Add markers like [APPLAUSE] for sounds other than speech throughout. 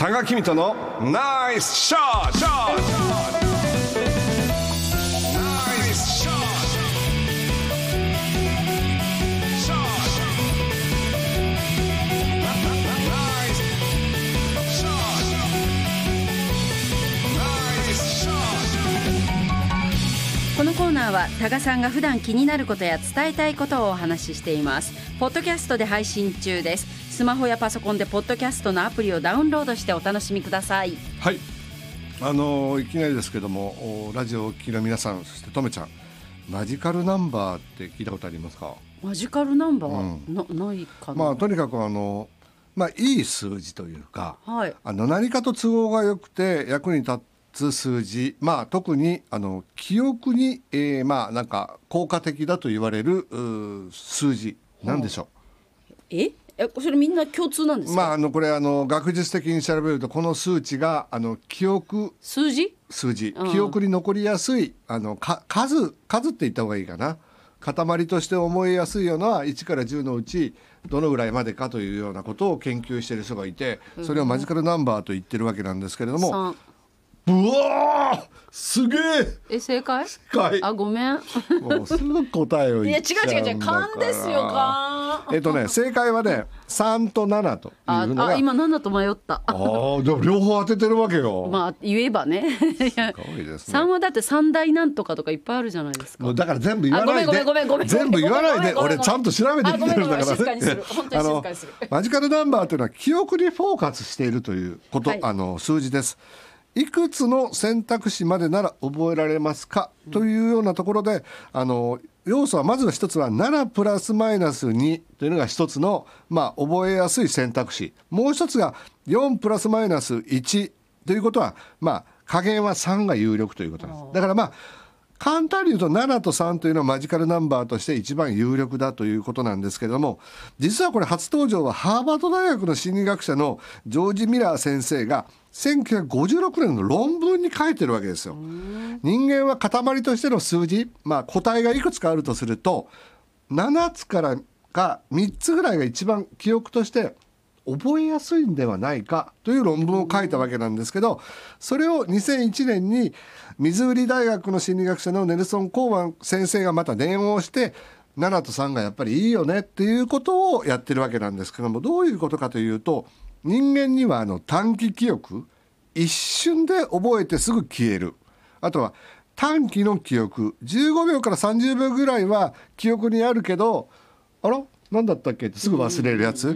多賀君とのナイスショットこのコーナーは多賀さんが普段気になることや伝えたいことをお話ししています。ポッドキャストで配信中です。スマホやパソコンでポッドキャストのアプリをダウンロードしてお楽しみください。はい。あのいきなりですけどもおラジオをお聞きの皆さんそしてとめちゃんマジカルナンバーって聞いたことありますか？マジカルナンバー、うん。なないかな、まあとにかくあのまあいい数字というかはい。あの何かと都合が良くて役に立つ数字まあ特にあの記憶に、えー、まあなんか効果的だと言われる数字なんでしょえ？えそれみんな共通なんでうすか、まああのこれあの学術的に調べるとこの数値があの記憶数字？数字。うん。記憶に残りやすいあのか数数って言った方がいいかな。塊として思いやすいような1から10のうちどのぐらいまでかというようなことを研究している人がいてそれをマジカルナンバーと言ってるわけなんですけれども、三うわーすげえ。え正解？はいあごめん。もうすぐ答えをいや違言っちゃう。んだう違う違う勘ですよ勘。えっとね正解はね3と7というあのが。あ今7と迷った。あーでも両方当ててるわけよ、まあ言えばね。いやすごいですね。三はだって三大なんとかとかいっぱいあるじゃないですか。もうだから全部言わないで。あごめんごめんごめんごめん。全部言わないで。俺ちゃんと調べてきてるんだから。あごめんごめん。[LAUGHS] 静かにする。本当に静かにする。あのマジカルナンバーというのは記憶にフォーカスしているということ、はい。あの数字ですいくつの選択肢までなら覚えられますか、というようなところであの要素はまずは一つは7プラスマイナス2というのが一つの、まあ、覚えやすい選択肢。もう一つが4プラスマイナス1ということは、まあ、加減は3が有力ということなんです。だからまあ簡単に言うと7と3というのはマジカルナンバーとして一番有力だということなんですけれども実はこれ初登場はハーバード大学の心理学者のジョージ・ミラー先生が1956年の論文に書いてるわけですよ。人間は塊としての数字、まあ、個体がいくつかあるとすると7つからか3つぐらいが一番記憶として覚えやすいんではないかという論文を書いたわけなんですけどそれを2001年にミズーリ大学の心理学者のネルソン・コーマン先生がまた電話をして7と3がやっぱりいいよねっていうことをやってるわけなんですけどもどういうことかというと人間にはあの短期記憶一瞬で覚えてすぐ消える。あとは短期の記憶15秒から30秒ぐらいは記憶にあるけどあら？何だったっけ？ってすぐ忘れるやつ、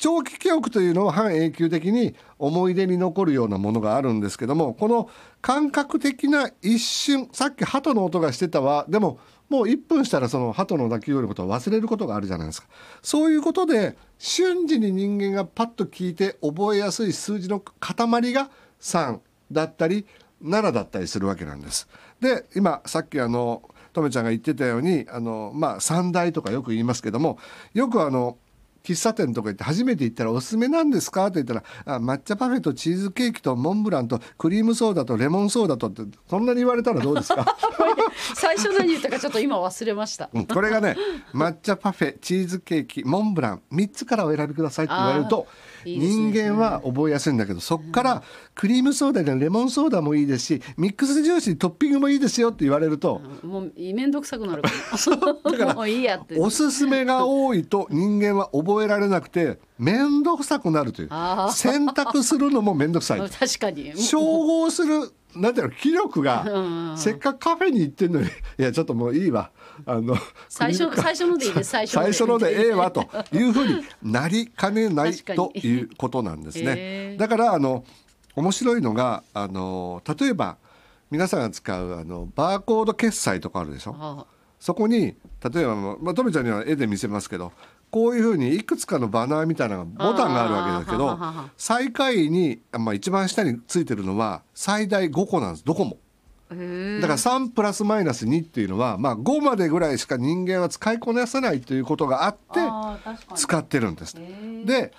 長期記憶というのは半永久的に思い出に残るようなものがあるんですけどもこの感覚的な一瞬さっき鳩の音がしてたわでももう1分したらその鳩の鳴き声のことを忘れることがあるじゃないですかそういうことで瞬時に人間がパッと聞いて覚えやすい数字の塊が3だったり7だったりするわけなんです。で今さっきあのとめちゃんが言ってたようにあの、まあ、三大とかよく言いますけどもよくあの喫茶店とか行って初めて行ったら「おすすめなんですか?」って言ったらあ「抹茶パフェとチーズケーキとモンブランとクリームソーダとレモンソーダと」ってそんなに言われたらどうですか？[LAUGHS] 最初何言ったかちょっと今忘れました。うんこれがね抹茶パフェチーズケーキモンブラン3つからお選びくださいって言われるといいね。人間は覚えやすいんだけどそっからクリームソーダでレモンソーダもいいですしミックスジュースにトッピングもいいですよって言われるともう面倒くさくなるか [LAUGHS] だからももういいやって。おすすめが多いと人間は覚えられなくて面倒くさくなるという。選択するのも面倒くさい [LAUGHS] 確かに。照合するなんていうの気力うんがせっかくカフェに行ってんのに。[LAUGHS] いやちょっともういいわ。あの最初 [LAUGHS] 最初のでいいです。最初ので最初のでええわというふうになりかねないということなんですへねえ。だからあの面白いのがあの例えば皆さんが使うあのバーコード決済とかあるでしょ？あそこに例えばまあとめちゃんには絵で見せますけどこういうふうにいくつかのバナーみたいなボタンがあるわけですけど最下位に、まあ、一番下についてるのは最大5個なんですどこも。だから3プラスマイナス2っていうのは、まあ、5までぐらいしか人間は使いこなせないということがあって使ってるんです。で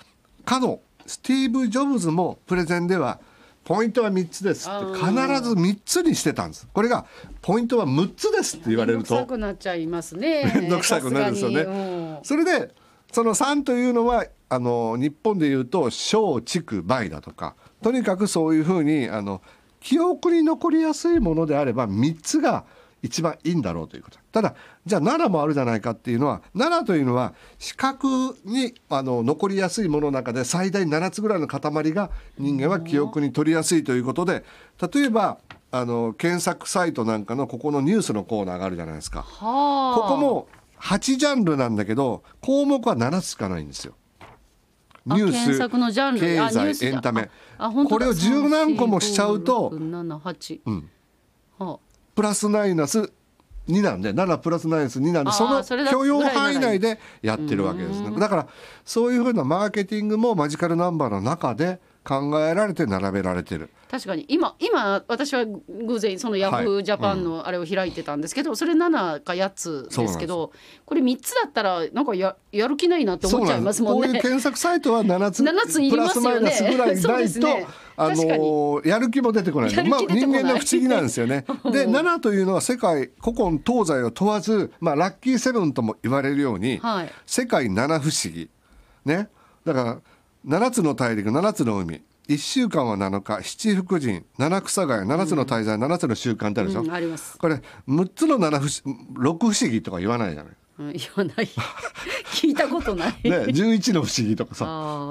かのスティーブ・ジョブズもプレゼンではポイントは3つですって必ず3つにしてたんです。これがポイントは6つですって言われると。面倒くさくなっちゃいますね。[LAUGHS] 面倒くさくなるんですよね。それでその3というのはあの日本でいうと小畜梅だとかとにかくそういうふうにあの記憶に残りやすいものであれば3つが一番いいんだろうということ。ただじゃあ7もあるじゃないかっていうのは7というのは視覚にあの残りやすいものの中で最大7つぐらいの塊が人間は記憶に取りやすいということで例えばあの検索サイトなんかのここのニュースのコーナーがあるじゃないですか。はあ。ここも8ジャンルなんだけど項目は7つしかないんですよ。ニュースだ済エンタメ。これを十何個もしちゃうと3 4 5 6 7 8うん。はプラスマイナス2なんで7プラスマイナス2なんでその許容範囲内でやってるわけですね。だからそういうふうなマーケティングもマジカルナンバーの中で考えられて並べられてる。あ確かに。今今私は偶然そのヤフージャパンのあれを開いてたんですけど、それ7か8つですけどこれ3つだったらなんかややる気ないなって思っちゃいますもんね。こういう検索サイトは7つ7ついりプラスますよね。マイナスぐらいないと、ね。あのやる気も出てこないまあ、人間の不思議なんですよね。[LAUGHS] で7というのは世界古今東西を問わず、まあ、ラッキーセブンとも言われるように、はい。世界七不思議。ね。だから7つの大陸7つの海。1週間は7日。七福神。七草が7つの大罪、7つの習慣ってあるでしょ、うんあります。これ6つの七不思6不思議とか言わないじゃない？うん、言わない。[LAUGHS] 聞いたことない。ね、11の不思議とかさ。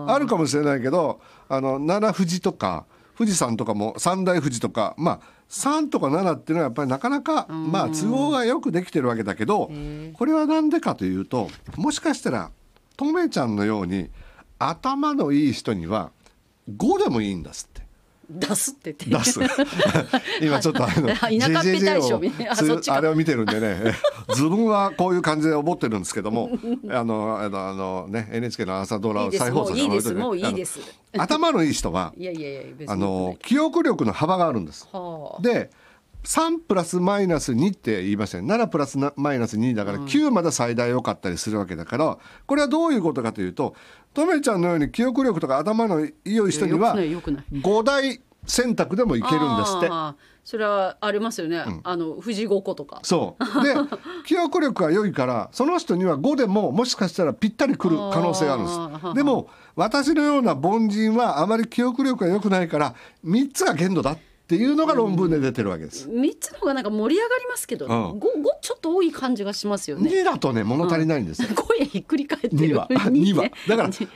あるかもしれないけどあの七富士とか富士山とかも三大富士とかまあ3とか7っていうのはやっぱりなかなかまあ都合がよくできてるわけだけどこれは何でかというともしかしたらとめちゃんのように頭のいい人には5でもいいんだっすって。出すって。出す [LAUGHS] 今ちょっとあの田舎っぺ大賞みたいなあれを見てるんでね自分はこういう感じで思ってるんですけども [LAUGHS] あのあのあのね NHK の朝ドラ。を再放送もういいです。でもういいです。頭のいい人はいやいやいや別に。あの記憶力の幅があるんです。はあ。で3プラスマイナス2って言いましたね7プラスなマイナス2だから9まで最大良かったりするわけだからこれはどういうことかというととめちゃんのように記憶力とか頭の良い人にはよくないよくない5大選択でもいけるんですって。それはありますよね。あの富士五湖とか。そうで [LAUGHS] 記憶力が良いからその人には5でももしかしたらぴったりくる可能性があるんですでも私のような凡人はあまり記憶力が良くないから3つが限度だっていうのが論文で出てるわけです。三つの方がなんか盛り上がりますけど、うん。五五ちょっと多い感じがしますよね。2だとね物足りないんですよ。声ひっくり返ってる。2は。2はね。だから2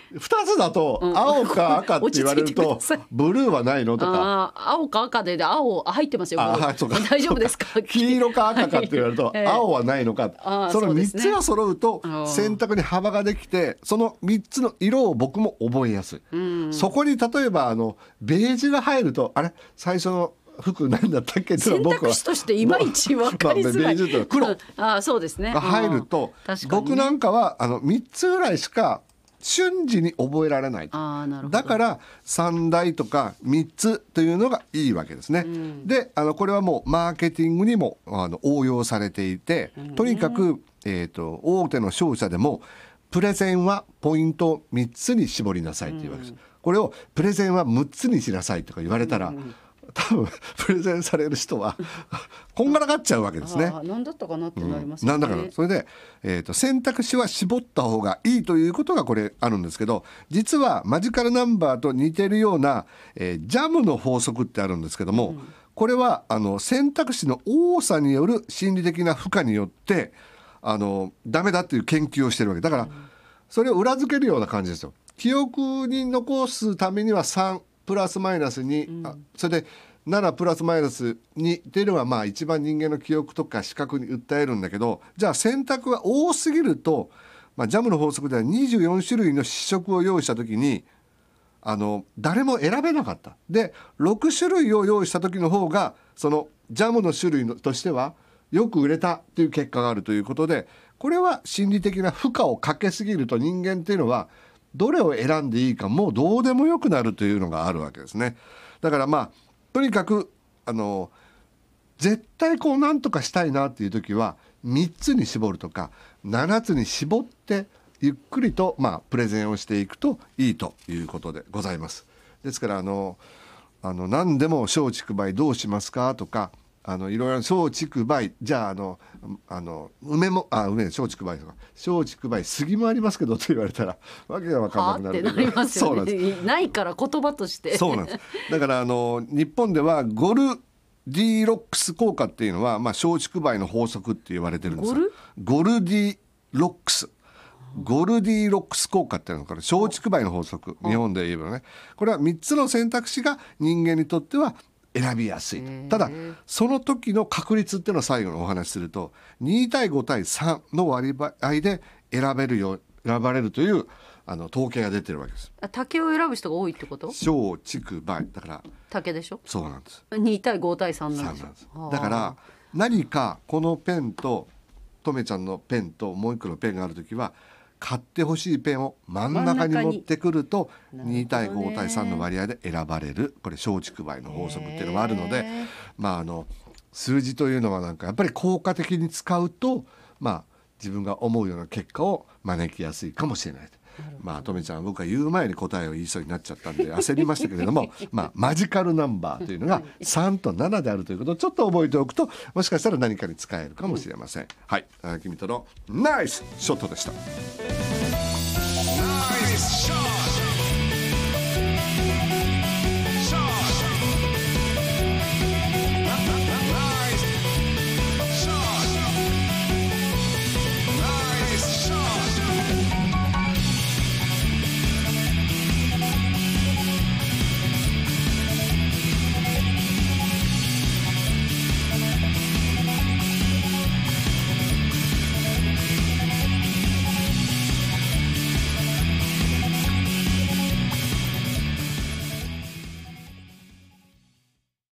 つだとうん。青か赤って言われるとブルーはないのとか。ああ青か赤でで青あ入ってますよ。あはいそうか。大丈夫ですか？[LAUGHS] 黄色か赤かって言われるとええ青はないのか。あーその3そうですね。つが揃うとうん。選択に幅ができてその3つの色を僕も覚えやすい。そこに例えばあのベージュが入るとあれ？最初の服何だったっけ？っていう選のは僕は択肢としていまいち分かりづらい。黒うんああそうですね。が入るとね僕なんかはあの3つぐらいしか瞬時に覚えられないとああなるほど。だから3台とか3つというのがいいわけですね。であのこれはもうマーケティングにもあの応用されていてとにかく、えー、と大手の商社でもプレゼンはポイントを3つに絞りなさいというわけです。これをプレゼンは6つにしなさいとか言われたら、多分プレゼンされる人は [LAUGHS] こんがらがっちゃうわけですね。何だったかなってなりますよね。なんだからそれで、えー、と選択肢は絞った方がいいということがこれあるんですけど実はマジカルナンバーと似てるような、えージャムの法則ってあるんですけども、これはあの選択肢の多さによる心理的な負荷によってあのダメだっていう研究をしてるわけだから、それを裏付けるような感じですよ。記憶に残すためには3プラスマイナス2、あそれで7プラスマイナス2っていうのはまあ一番人間の記憶とか視覚に訴えるんだけどじゃあ選択が多すぎると、まあ、ジャムの法則では24種類の試食を用意した時にあの誰も選べなかった。で6種類を用意した時の方がそのジャムの種類のとしてはよく売れたという結果があるということでこれは心理的な負荷をかけすぎると人間っていうのはどれを選んでいいかもうどうでもよくなるというのがあるわけですね。だからまあとにかくあの絶対こうなんとかしたいなっていう時は3つに絞るとか7つに絞ってゆっくりとまあプレゼンをしていくといいということでございます。ですからあのあの何でも松竹梅どうしますかとかあのいろいろ松竹梅じゃああのあの梅もあ梅松竹梅とか松竹梅杉もありますけどと言われたらわけが分かんなくなる。なりますよそうなんです。ねないから言葉として。そうなんです。だからあの日本ではゴルディロックス効果っていうのはまあ松竹梅の法則って言われてるんですよ。ゴル？ゴルディロックス。ゴルディロックス効果っていうのから松竹梅の法則。日本で言えばね。これは3つの選択肢が人間にとっては選びやすいただその時の確率っていうのを最後にお話しすると2対5対3の割合で選べるよ選ばれるというあの統計が出てるわけです。あ竹を選ぶ人が多いってこと？松竹梅だから竹でしょ？そうなんです。2対5対3なん3です。ょだから何かこのペンととめちゃんのペンともう一個のペンがある時は買ってほしいペンを真ん中に持ってくると真ん中に。2対なるほどね。5対3の割合で選ばれる。これ松竹梅の法則っていうのもあるのでまああの数字というのはなんかやっぱり効果的に使うとまあ自分が思うような結果を招きやすいかもしれない。まあとめちゃん僕は言う前に答えを言いそうになっちゃったんで焦りましたけれども [LAUGHS] まあマジカルナンバーというのが3と7であるということをちょっと覚えておくともしかしたら何かに使えるかもしれません、ん、はい。君とのナイスショットでした。ナイスショット。